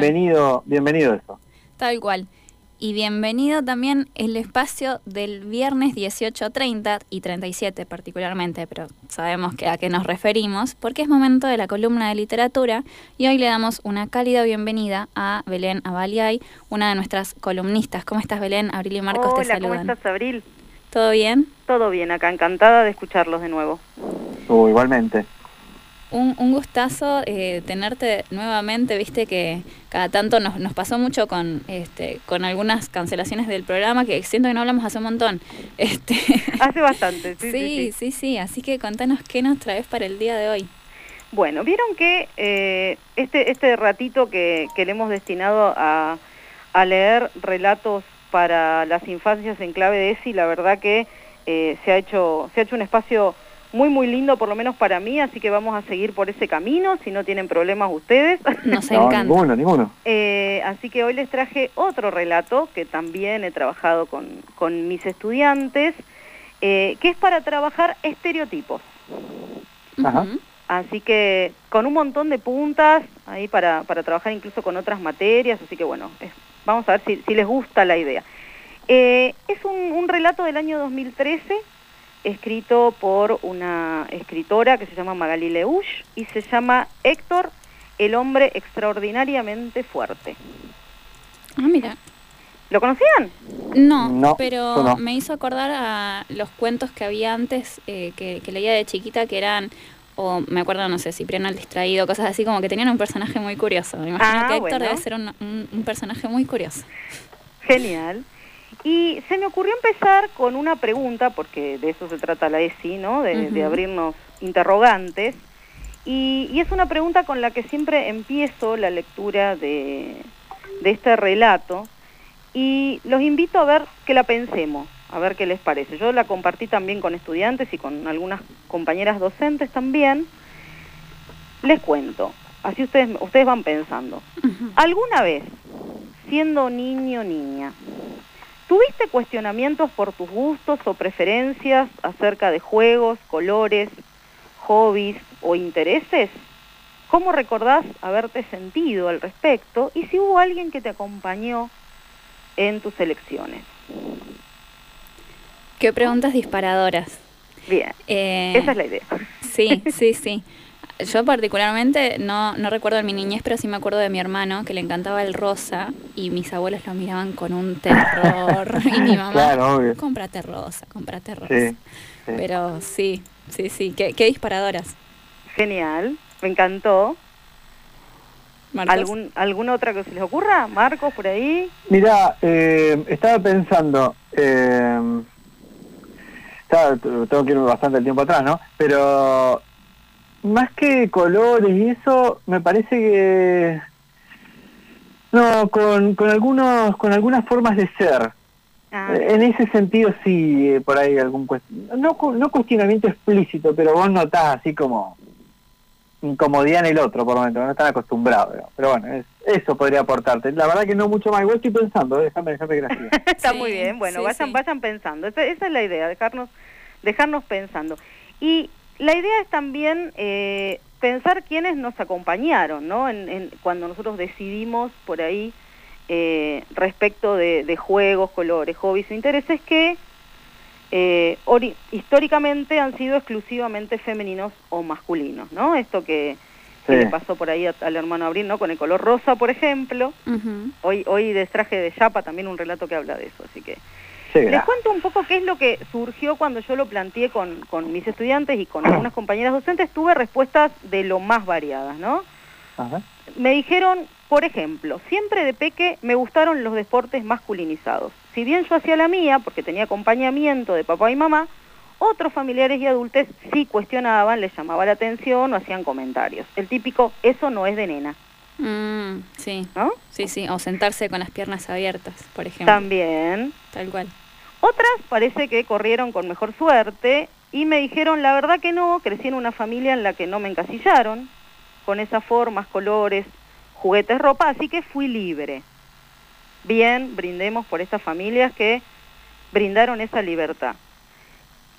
bienvenido, bienvenido eso. Tal cual. Y bienvenido también el espacio del viernes 18.30 y 37 particularmente, pero sabemos que a qué nos referimos, porque es momento de la columna de literatura y hoy le damos una cálida bienvenida a Belén Avaliay, una de nuestras columnistas. ¿Cómo estás Belén? Abril y Marcos te saludan. ¿cómo estás Abril? ¿Todo bien? Todo bien, acá encantada de escucharlos de nuevo. Uh, igualmente. Un, un gustazo eh, tenerte nuevamente, viste que cada tanto nos, nos pasó mucho con este con algunas cancelaciones del programa que siento que no hablamos hace un montón. Este, hace bastante, sí sí, sí sí, así que contanos qué nos traes para el día de hoy. Bueno, vieron que eh, este, este ratito que, que le hemos destinado a, a leer relatos para las infancias en clave de ESI, la verdad que eh, se, ha hecho, se ha hecho un espacio muy, muy lindo, por lo menos para mí, así que vamos a seguir por ese camino, si no tienen problemas ustedes. Nos encanta. ninguno, ninguno. Eh, así que hoy les traje otro relato que también he trabajado con, con mis estudiantes, eh, que es para trabajar estereotipos. Ajá. Así que con un montón de puntas ahí para, para trabajar incluso con otras materias, así que bueno, es, vamos a ver si, si les gusta la idea. Eh, es un, un relato del año 2013 escrito por una escritora que se llama Magali Leuch y se llama Héctor, el hombre extraordinariamente fuerte. Ah, mira. ¿Lo conocían? No, No, pero no. me hizo acordar a los cuentos que había antes eh, que, que leía de chiquita que eran, o me acuerdo, no sé, Cipriano el distraído, cosas así, como que tenían un personaje muy curioso. Me imagino Ah, que Héctor bueno. debe ser un, un- un personaje muy curioso. Genial. Y se me ocurrió empezar con una pregunta, porque de eso se trata la ESI, ¿no? De, abrirnos interrogantes. Y, y es una pregunta con la que siempre empiezo la lectura de, de este relato. Y los invito a ver que la pensemos, a ver qué les parece. Yo la compartí también con estudiantes y con algunas compañeras docentes también. Les cuento, así ustedes, ustedes van pensando. ¿Alguna vez, siendo niño o niña, tuviste cuestionamientos por tus gustos o preferencias acerca de juegos, colores, hobbies o intereses? ¿Cómo recordás haberte sentido al respecto y si hubo alguien que te acompañó en tus elecciones? Qué preguntas disparadoras. Bien, Eh, esa es la idea. Sí, sí, sí. Yo particularmente no, no recuerdo en mi niñez, pero sí me acuerdo de mi hermano que le encantaba el rosa y mis abuelos lo miraban con un terror. y mi mamá, Claro, cómprate rosa, cómprate rosa. Sí, sí. Pero sí, sí, sí, qué, qué disparadoras. Genial, me encantó. Marcos. ¿Algún, ¿Alguna otra que se les ocurra? Marcos, por ahí. Mira, eh, estaba pensando, eh, estaba- tengo que irme bastante el tiempo atrás, ¿no? Pero más que colores y eso, me parece que no, con, con algunos, con algunas formas de ser. Ah, Eh, En ese sentido sí, por ahí algún no, no cuestionamiento explícito, pero vos notás así como incomodidad en el otro, por lo menos, no están acostumbrados. Pero bueno, es- eso podría aportarte. La verdad que no mucho más, igual estoy pensando, eh, déjame, déjame siga. Está Sí, muy bien, bueno, sí, vayan, sí. vayan pensando. Esa, esa es la idea, dejarnos, dejarnos pensando. Y la idea es también eh, pensar quiénes nos acompañaron, ¿no? En, en- cuando nosotros decidimos por ahí eh, respecto de, de juegos, colores, hobbies o intereses que eh, históricamente han sido exclusivamente femeninos o masculinos, ¿no? Esto que, que Sí. le pasó por ahí a- al hermano Abril, ¿no? Con el color rosa, por ejemplo. Hoy, hoy de traje de chapa también un relato que habla de eso, así que les cuento un poco qué es lo que surgió cuando yo lo planteé con, con mis estudiantes y con algunas compañeras docentes, tuve respuestas de lo más variadas, ¿no? Ajá. Me dijeron, por ejemplo, siempre de peque me gustaron los deportes masculinizados. Si bien yo hacía la mía, porque tenía acompañamiento de papá y mamá, otros familiares y adultos sí cuestionaban, les llamaba la atención o hacían comentarios. El típico, eso no es de nena, Mm, sí, ¿no? sí, sí. O sentarse con las piernas abiertas, por ejemplo. También, Tal cual. Otras parece que corrieron con mejor suerte y me dijeron la verdad que no, crecí en una familia en la que no me encasillaron, con esas formas, colores, juguetes, ropa, así que fui libre. Bien, brindemos por estas familias que brindaron esa libertad.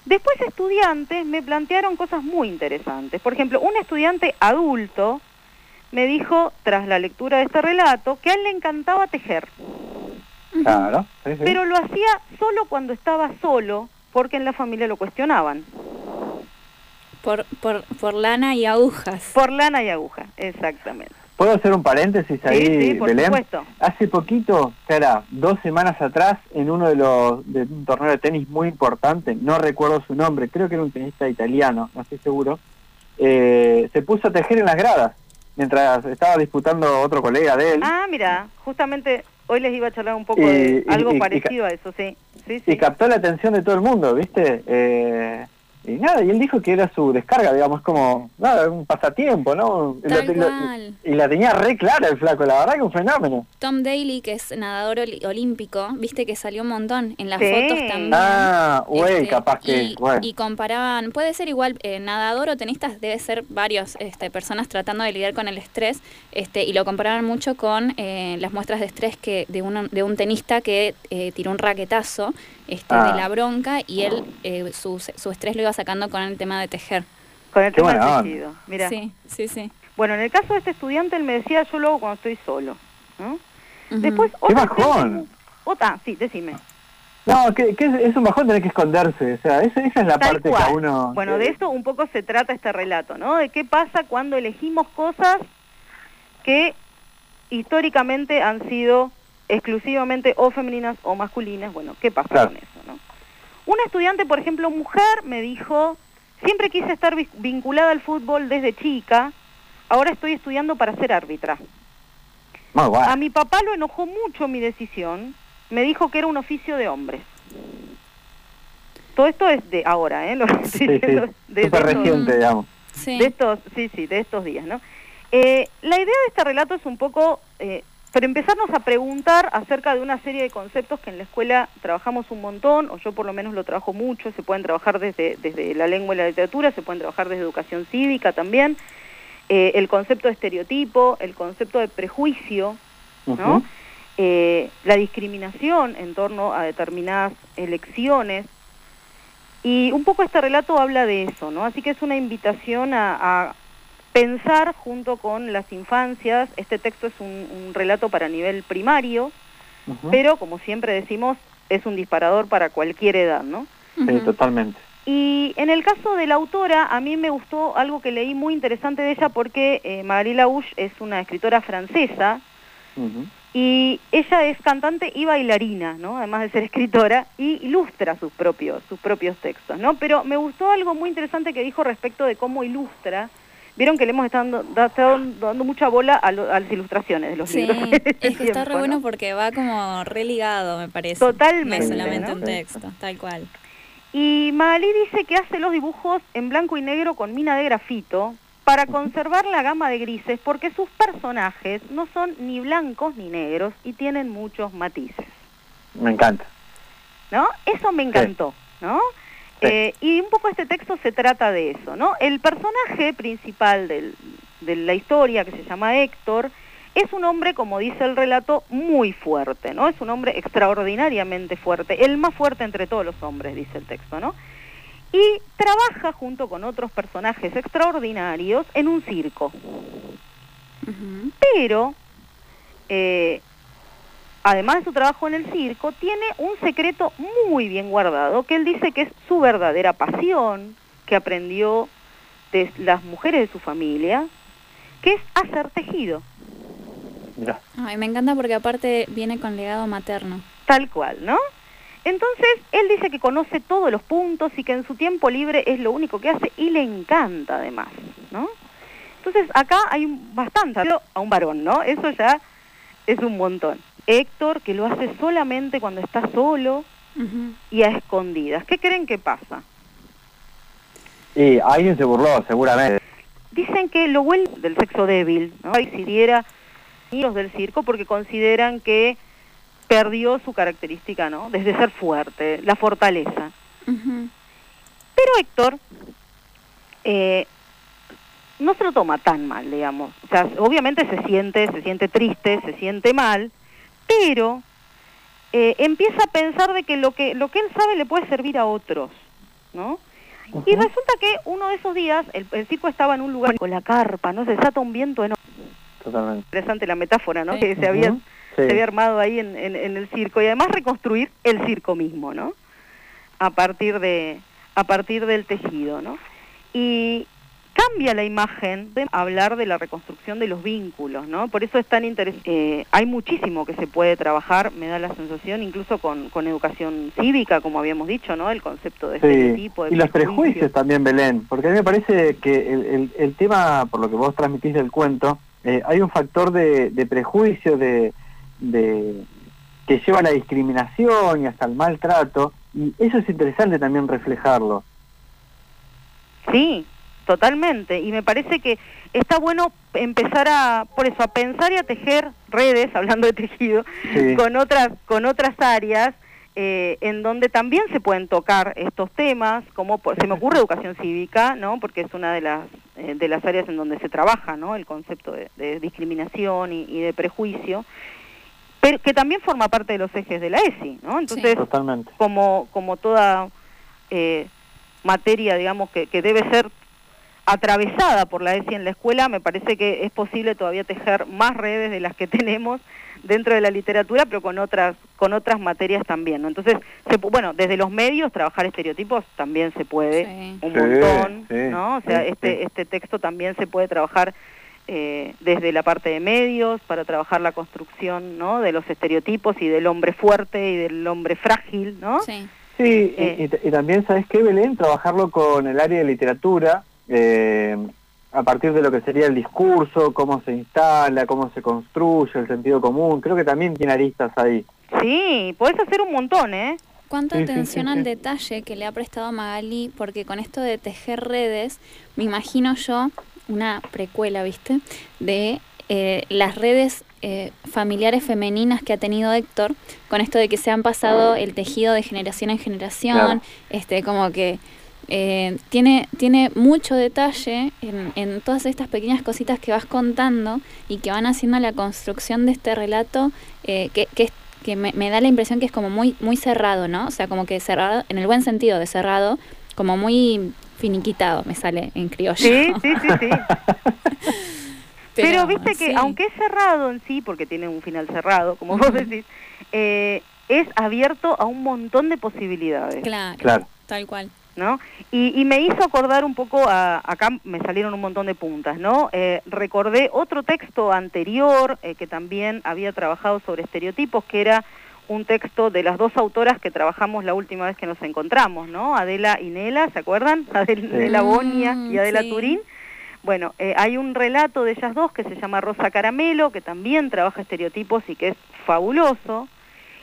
Después estudiantes me plantearon cosas muy interesantes. Por ejemplo, un estudiante adulto me dijo, tras la lectura de este relato, que a él le encantaba tejer, Claro, sí, sí. pero lo hacía solo cuando estaba solo, porque en la familia lo cuestionaban. Por, por, por lana y agujas. Por lana y aguja, exactamente. ¿Puedo hacer un paréntesis ahí, Sí, sí, por Belén? supuesto. Hace poquito, cara, dos semanas atrás, en uno de los de un torneo de tenis muy importante, no recuerdo su nombre, creo que era un tenista italiano, no estoy seguro, eh, se puso a tejer en las gradas mientras estaba disputando otro colega de él Ah, mira, justamente hoy les iba a charlar un poco Y- de algo y- y parecido a eso, sí. Sí, sí. y captó la atención de todo el mundo, ¿viste? Eh, y nada, y él dijo que era su descarga, digamos, como, nada, un pasatiempo, ¿no? Y Tal la tenía re clara el flaco, la verdad que un fenómeno. Tom Daly, que es nadador olímpico, viste que salió un montón en las Sí. fotos también. Ah, güey, Este, capaz que, y, bueno. y comparaban, puede ser igual eh, nadador o tenistas, debe ser varios este, personas tratando de lidiar con el estrés, este, y lo comparaban mucho con eh, las muestras de estrés que de, uno, de un tenista que eh, tiró un raquetazo este, Ah. de la bronca y él eh, su, su estrés lo iba sacando con el tema de tejer. Con el Qué tema del tejido. Mira. Sí, sí, sí. Bueno, en el caso de este estudiante, él me decía, yo lo hago cuando estoy solo. ¿no? Ujú. Después, ¡Qué bajón! Otra, sí, decime. No, que, que es, es un bajón tener que esconderse, o sea, esa, esa es la Tal parte cual. que a uno... Bueno, de esto un poco se trata este relato, ¿no? De qué pasa cuando elegimos cosas que históricamente han sido exclusivamente o femeninas o masculinas. Bueno, ¿qué pasa Claro. con eso, no? Una estudiante, por ejemplo, mujer, me dijo, siempre quise estar vi- vinculada al fútbol desde chica, ahora estoy estudiando para ser árbitra. Muy guay. A mi papá lo enojó mucho mi decisión, me dijo que era un oficio de hombres. Todo esto es de ahora, ¿eh? Lo estoy Sí, sí, diciendo de- de súper estos- reciente, digamos. Sí. de estos, sí, sí, de estos días, ¿no? Eh, la idea de este relato es un poco, eh, pero empezarnos a preguntar acerca de una serie de conceptos que en la escuela trabajamos un montón, o yo por lo menos lo trabajo mucho, se pueden trabajar desde, desde la lengua y la literatura, se pueden trabajar desde educación cívica también, eh, el concepto de estereotipo, el concepto de prejuicio. Eh, la discriminación en torno a determinadas elecciones. Y un poco este relato habla de eso, ¿no? Así que es una invitación a, a pensar junto con las infancias. Este texto es un, un relato para nivel primario, pero como siempre decimos, es un disparador para cualquier edad, ¿no? Sí, totalmente. Y en el caso de la autora, a mí me gustó algo que leí muy interesante de ella porque eh, Marie Laouche es una escritora francesa y ella es cantante y bailarina, ¿no? Además de ser escritora y ilustra sus propios sus propios textos, ¿no? Pero me gustó algo muy interesante que dijo respecto de cómo ilustra. Vieron que le hemos estado, da- estado dando mucha bola a, lo- a las ilustraciones de los Sí, libros. es que está re bueno ¿no? porque va como religado, me parece. Totalmente, No solamente ¿no? un texto, tal cual. Y Magalí dice que hace los dibujos en blanco y negro con mina de grafito para conservar la gama de grises porque sus personajes no son ni blancos ni negros y tienen muchos matices. Me encanta. ¿no? Eso me encantó, ¿no? Sí. Eh, y un poco este texto se trata de eso, ¿no? El personaje principal del- de la historia, que se llama Héctor, es un hombre, como dice el relato, muy fuerte, ¿no? Es un hombre extraordinariamente fuerte, el más fuerte entre todos los hombres, dice el texto, ¿no? Y trabaja junto con otros personajes extraordinarios en un circo pero eh, además de su trabajo en el circo, tiene un secreto muy bien guardado, que él dice que es su verdadera pasión, que aprendió de las mujeres de su familia, que es hacer tejido, Mirá. Ay, me encanta porque aparte viene con legado materno. tal cual, ¿no? Entonces, él dice que conoce todos los puntos y que en su tiempo libre es lo único que hace y le encanta además, ¿no? Entonces, acá hay bastante pero a un varón, ¿no? Eso ya es un montón. Héctor, que lo hace solamente cuando está solo y a escondidas. ¿Qué creen que pasa? Y alguien se burló, seguramente. Dicen que lo vuelve del sexo débil, ¿no? Y si diera niños del circo porque consideran que perdió su característica, ¿no? Desde ser fuerte, la fortaleza. Pero Héctor eh, no se lo toma tan mal, digamos. O sea, obviamente se siente, se siente triste, se siente mal, pero eh, empieza a pensar de que lo que lo que él sabe le puede servir a otros, ¿no? Y resulta que uno de esos días el, el circo estaba en un lugar con la carpa, no se desata un viento enorme. totalmente. Interesante la metáfora, ¿no? Sí. Que se había, se sí. había armado ahí en, en- en el circo y además reconstruir el circo mismo, ¿no? A partir de a partir del tejido, ¿no? Y cambia la imagen de hablar de la reconstrucción de los vínculos, ¿no? Por eso es tan interesante. hay muchísimo que se puede trabajar, me da la sensación, incluso con, con educación cívica, como habíamos dicho, ¿no? El concepto de Sí. estereotipo, de Y los prejuicio. prejuicios también, Belén, porque a mí me parece que el, el- el tema, por lo que vos transmitís del cuento, eh, hay un factor de, de prejuicio, de, de- que lleva a la discriminación y hasta el maltrato, y eso es interesante también reflejarlo. Sí, totalmente. Y me parece que está bueno empezar a, por eso, a pensar y a tejer redes, hablando de tejido, Sí. con otras, con otras áreas eh, en donde también se pueden tocar estos temas, como por- se me ocurre educación cívica, ¿no? Porque es una de las eh, de las áreas en donde se trabaja, ¿no? El concepto de, de discriminación y, y de prejuicio, pero que también forma parte de los ejes de la ESI, ¿no? Entonces, Totalmente. como, como toda eh, materia, digamos, que, que debe ser atravesada por la ESI en la escuela, me parece que es posible todavía tejer más redes de las que tenemos dentro de la literatura, pero con otras con otras materias también. ¿no? Entonces, se bueno, desde los medios trabajar estereotipos también se puede Sí. un Sí, montón, sí, ¿no? O sea, sí, este sí. este texto también se puede trabajar eh, desde la parte de medios para trabajar la construcción, ¿no? De los estereotipos y del hombre fuerte y del hombre frágil, ¿no? Sí. Sí, y- Eh. y, y también, ¿sabes qué, Belén? Trabajarlo con el área de literatura, eh, a partir de lo que sería el discurso, cómo se instala, cómo se construye, el sentido común. Creo que también tiene aristas ahí. Sí, podés hacer un montón, ¿eh? Cuánta Sí, sí, atención sí, al detalle que le ha prestado Magali, porque con esto de tejer redes, me imagino yo una precuela, ¿viste? De eh, las redes eh, familiares femeninas que ha tenido Héctor, con esto de que se han pasado el tejido de generación en generación, Claro. este, como que eh, tiene, tiene mucho detalle en, en todas estas pequeñas cositas que vas contando y que van haciendo la construcción de este relato eh, que, que, me, me da la impresión que es como muy, muy cerrado, ¿no? O sea, como que cerrado, en el buen sentido de cerrado, como muy finiquitado, me sale en criollo. Sí, sí, sí, sí. Pero, viste que sí. aunque es cerrado en sí, porque tiene un final cerrado, como vos decís, eh, es abierto a un montón de posibilidades, Claro, Claro. tal cual. ¿No? Y, y me hizo acordar un poco, a, acá me salieron un montón de puntas, ¿no? Eh, recordé otro texto anterior eh, que también había trabajado sobre estereotipos, que era un texto de las dos autoras que trabajamos la última vez que nos encontramos, ¿no? Adela y Nela, ¿se acuerdan? Adela. Bonia y Adela Sí. Turín. Bueno, eh, hay un relato de ellas dos que se llama Rosa Caramelo, que también trabaja estereotipos y que es fabuloso,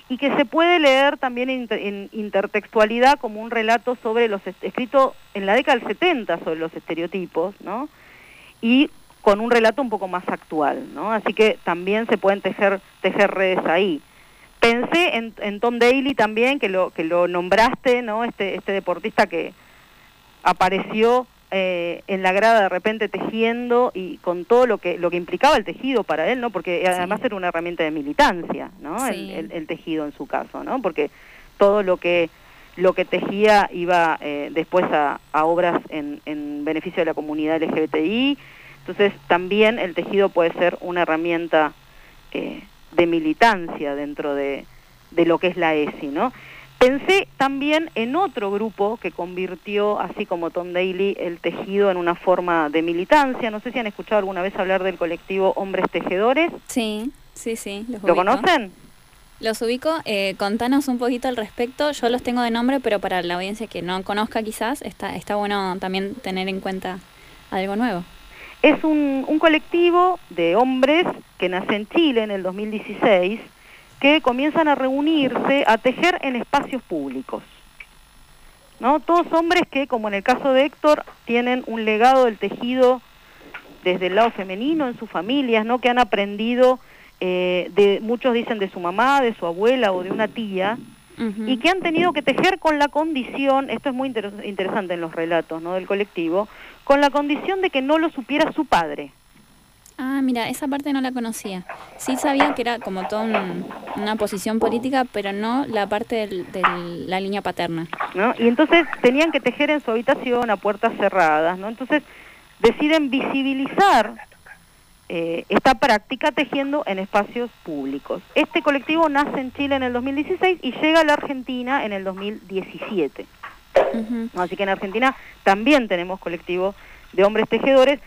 y que se puede leer también en, inter- en intertextualidad como un relato sobre los escrito en la década del 70 sobre los estereotipos, ¿no? Y con un relato un poco más actual, ¿no? Así que también se pueden tejer, tejer redes ahí. Pensé en, en Tom Daly también, que lo, que lo nombraste, ¿no? Este, este deportista que apareció eh, en la grada de repente tejiendo y con todo lo que lo que implicaba el tejido para él, ¿no? Porque además era una herramienta de militancia, ¿no? El, Sí. el- el tejido en su caso, ¿no? Porque todo lo que lo que tejía iba eh, después a, a obras en, en beneficio de la comunidad LGBTI. Entonces también el tejido puede ser una herramienta eh, de militancia dentro de, de lo que es la ESI, ¿no? Pensé también en otro grupo que convirtió, así como Tom Daly, el tejido en una forma de militancia. No sé si han escuchado alguna vez hablar del colectivo Hombres Tejedores. Sí, sí, sí. Los ¿Lo ubico. conocen? Los ubico. Eh, contanos un poquito al respecto. Yo los tengo de nombre, pero para la audiencia que no conozca quizás, está, está bueno también tener en cuenta algo nuevo. Es un, un colectivo de hombres que nace en Chile en el 2016 que comienzan a reunirse a tejer en espacios públicos. ¿No? Todos hombres que, como en el caso de Héctor, tienen un legado del tejido desde el lado femenino en sus familias, ¿no? que han aprendido, eh, de, muchos dicen de su mamá, de su abuela o de una tía, y que han tenido que tejer con la condición, esto es muy interes- interesante en los relatos ¿no? del colectivo, con la condición de que no lo supiera su padre. Ah, mira, esa parte no la conocía. Sí sabía que era como toda un- una posición política, pero no la parte de la línea paterna. ¿no? Y entonces tenían que tejer en su habitación a puertas cerradas, ¿no? Entonces deciden visibilizar eh, esta práctica tejiendo en espacios públicos. Este colectivo nace en Chile en el 2016 y llega a la Argentina en el 2017. Así que en Argentina también tenemos colectivo de hombres tejedores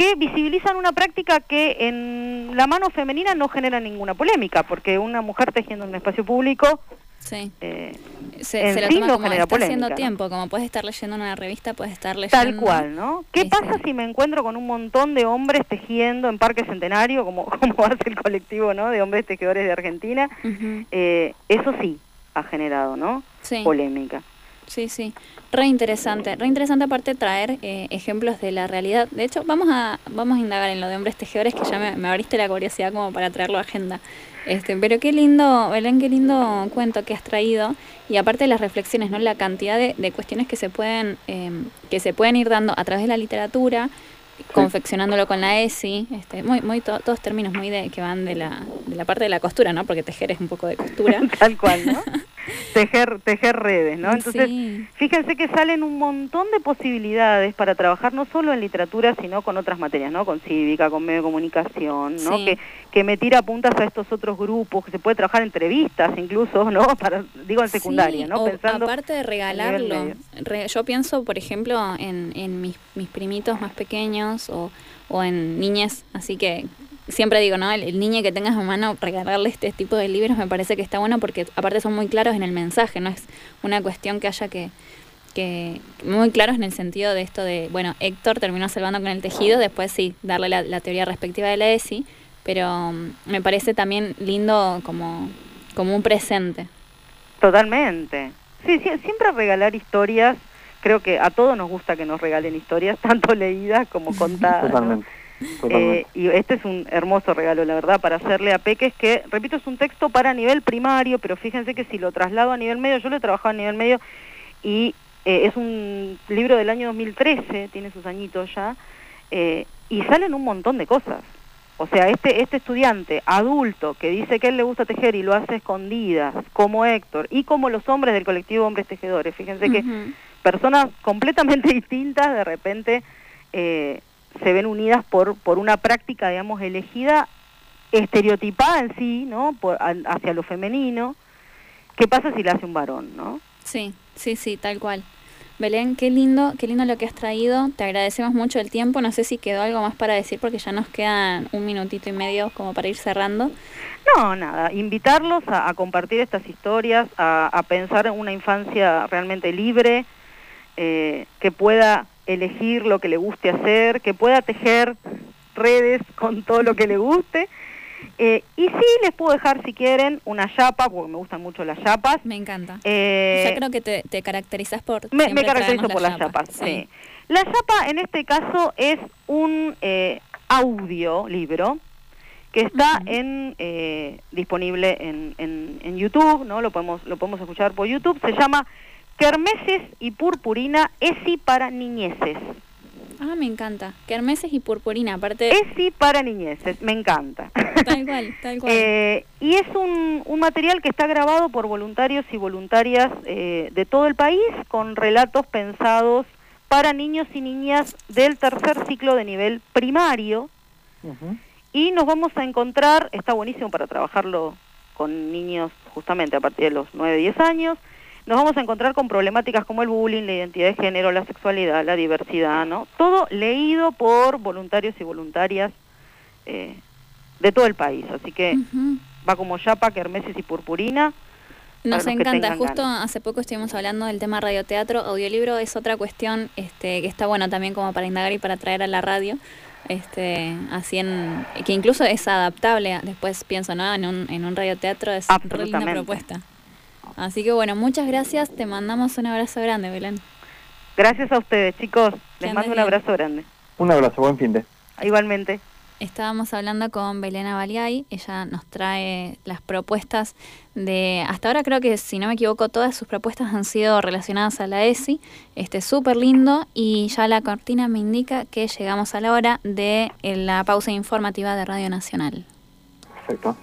que visibilizan una práctica que en la mano femenina no genera ninguna polémica, porque una mujer tejiendo en un espacio público Sí. Eh, se, lo toma como está haciendo tiempo, como puedes estar leyendo una revista, puedes estar leyendo... Tal cual, ¿no? ¿Qué pasa si me encuentro con un montón de hombres tejiendo en Parque Centenario, como, como hace el colectivo, ¿no? De hombres tejedores de Argentina. Eh, eso sí ha generado, ¿no? Sí. Polémica. Sí, sí. Re interesante. Re interesante aparte traer eh, ejemplos de la realidad. De hecho, vamos a, vamos a indagar en lo de hombres tejedores, que ya me, me abriste la curiosidad como para traerlo a agenda. Este, pero qué lindo, Belén, qué lindo cuento que has traído. Y aparte de las reflexiones, ¿no? La cantidad de, de cuestiones que se pueden, em, que se pueden ir dando a través de la literatura, confeccionándolo con la ESI, este, muy, muy todos términos muy de que van de la, de la parte de la costura, ¿no? Porque tejer es un poco de costura. Tal cual, ¿no? tejer, tejer redes, ¿no? Entonces, fíjense que salen un montón de posibilidades para trabajar no solo en literatura, sino con otras materias, ¿no? Con cívica, con medio de comunicación, ¿no? Que, que me tira puntas a estos otros grupos, que se puede trabajar entrevistas incluso, ¿no? Para, digo en secundaria, ¿no? Pensando aparte de regalarlo, yo pienso, por ejemplo, en, en mis, mis primitos más pequeños o, o en niñas, así que siempre digo, ¿no? El, niño que tengas a mano, regalarle este tipo de libros me parece que está bueno porque aparte son muy claros en el mensaje, no es una cuestión que haya que, que muy claros en el sentido de esto de, bueno, Héctor terminó salvando con el tejido, después sí, darle la, teoría respectiva de la ESI, pero mm, me parece también lindo como, como un presente. Totalmente. Sí, sí, siempre regalar historias, creo que a todos nos gusta que nos regalen historias, tanto leídas como contadas. Totalmente. Eh, y este es un hermoso regalo, la verdad, para hacerle a Peques, que, repito, es un texto para nivel primario, pero fíjense que si lo traslado a nivel medio, yo lo he trabajado a nivel medio y eh, es un libro del año 2013, tiene sus añitos ya, eh, y salen un montón de cosas. O sea, este, este estudiante adulto que dice que él le gusta tejer y lo hace escondidas, como Héctor, y como los hombres del colectivo Hombres Tejedores, fíjense que personas completamente distintas de repente eh, se ven unidas por, por una práctica, digamos, elegida, estereotipada en sí, ¿no? Por, hacia lo femenino. ¿Qué pasa si la hace un varón, no? Sí, sí, sí, tal cual. Belén, qué lindo, qué lindo lo que has traído. Te agradecemos mucho el tiempo. No sé si quedó algo más para decir porque ya nos quedan un minutito y medio como para ir cerrando. No, nada. Invitarlos a, compartir estas historias, a, pensar en una infancia realmente libre, eh, que pueda elegir lo que le guste hacer, que pueda tejer redes con todo lo que le guste. Eh, y sí, les puedo dejar, si quieren, una chapa, porque me gustan mucho las chapas. Me encanta. Eh, Yo creo que te, te caracterizas por... Me, me caracterizo por las chapas, sí. La chapa, en este caso, es un eh, audio libro que está en eh, disponible en, en, en, YouTube, ¿no? Lo podemos, lo podemos escuchar por YouTube. Se llama Kermeses y purpurina, ESI para niñeces. Ah, me encanta. Kermeses y purpurina, aparte... ESI para niñeces, me encanta. Tal cual, tal cual. Eh, y es un, un, material que está grabado por voluntarios y voluntarias eh, de todo el país con relatos pensados para niños y niñas del tercer ciclo de nivel primario. Y nos vamos a encontrar, está buenísimo para trabajarlo con niños justamente a partir de los 9, 10 años, nos vamos a encontrar con problemáticas como el bullying, la identidad de género, la sexualidad, la diversidad, ¿no? Todo leído por voluntarios y voluntarias eh, de todo el país. Así que va como Yapa, Kermesis y Purpurina. Nos encanta, justo hace poco estuvimos hablando del tema radioteatro, audiolibro es otra cuestión este, que está bueno también como para indagar y para traer a la radio, este, así en, que incluso es adaptable, después pienso, ¿no? En un, en un radioteatro es una linda propuesta. Así que bueno, muchas gracias. Te mandamos un abrazo grande, Belén. Gracias a ustedes, chicos. Les mando un abrazo grande. Un abrazo, buen fin de. Igualmente. Estábamos hablando con Belén Baliay, ella nos trae las propuestas de, hasta ahora creo que si no me equivoco, todas sus propuestas han sido relacionadas a la ESI, este súper lindo y ya la cortina me indica que llegamos a la hora de la pausa informativa de Radio Nacional. Perfecto.